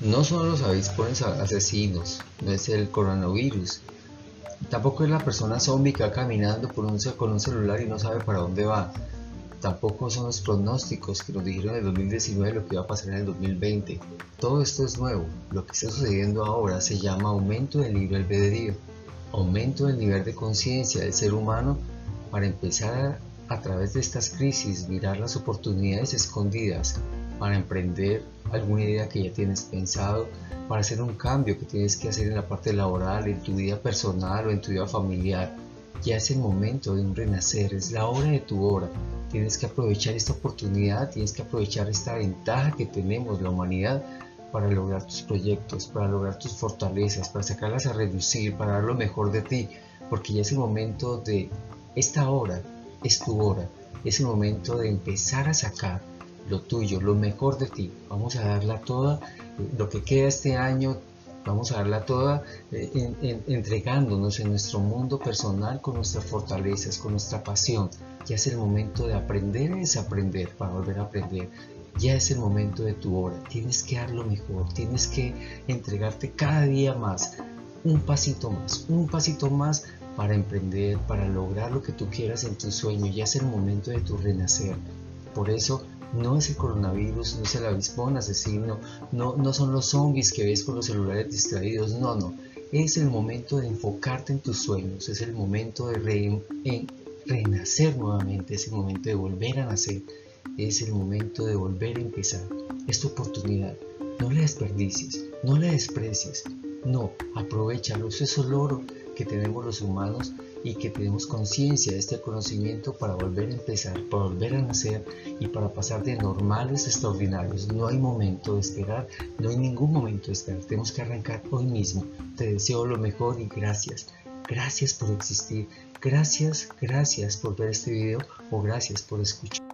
No son los avispones asesinos, no es el coronavirus, tampoco es la persona zombie que va caminando por un, con un celular y no sabe para dónde va. Tampoco son los pronósticos que nos dijeron en el 2019 lo que iba a pasar en el 2020. Todo esto es nuevo. Lo que está sucediendo ahora se llama aumento del libre albedrío, aumento del nivel de conciencia del ser humano para empezar a, través de estas crisis mirar las oportunidades escondidas para emprender alguna idea que ya tienes pensado, para hacer un cambio que tienes que hacer en la parte laboral, en tu vida personal o en tu vida familiar. Ya es el momento de un renacer, es la hora de tu hora. Tienes que aprovechar esta oportunidad, tienes que aprovechar esta ventaja que tenemos la humanidad para lograr tus proyectos, para lograr tus fortalezas, para sacarlas a reducir, para dar lo mejor de ti, porque ya es el momento de esta hora, es tu hora, es el momento de empezar a sacar lo tuyo, lo mejor de ti. Vamos a darla toda, lo que queda este año, vamos a darla toda eh, entregándonos en nuestro mundo personal con nuestras fortalezas, con nuestra pasión. Ya es el momento de aprender y desaprender para volver a aprender. Ya es el momento de tu hora. Tienes que dar lo mejor, tienes que entregarte cada día más, un pasito más, un pasito más para emprender, para lograr lo que tú quieras en tu sueño. Ya es el momento de tu renacer. Por eso no es el coronavirus, no es el avispón asesino, no, no son los zombies que ves con los celulares distraídos, no, no. Es el momento de enfocarte en tus sueños, es el momento de renacer nuevamente, es el momento de volver a nacer, es el momento de volver a empezar. Es tu oportunidad, no la desperdicies, no la desprecies, no, aprovechalo, eso es oro que tenemos los humanos y que tenemos conciencia de este conocimiento para volver a empezar, para volver a nacer y para pasar de normales a extraordinarios. No hay momento de esperar, no hay ningún momento de esperar. Tenemos que arrancar hoy mismo. Te deseo lo mejor y gracias. Gracias por existir. Gracias, gracias por ver este video o gracias por escuchar.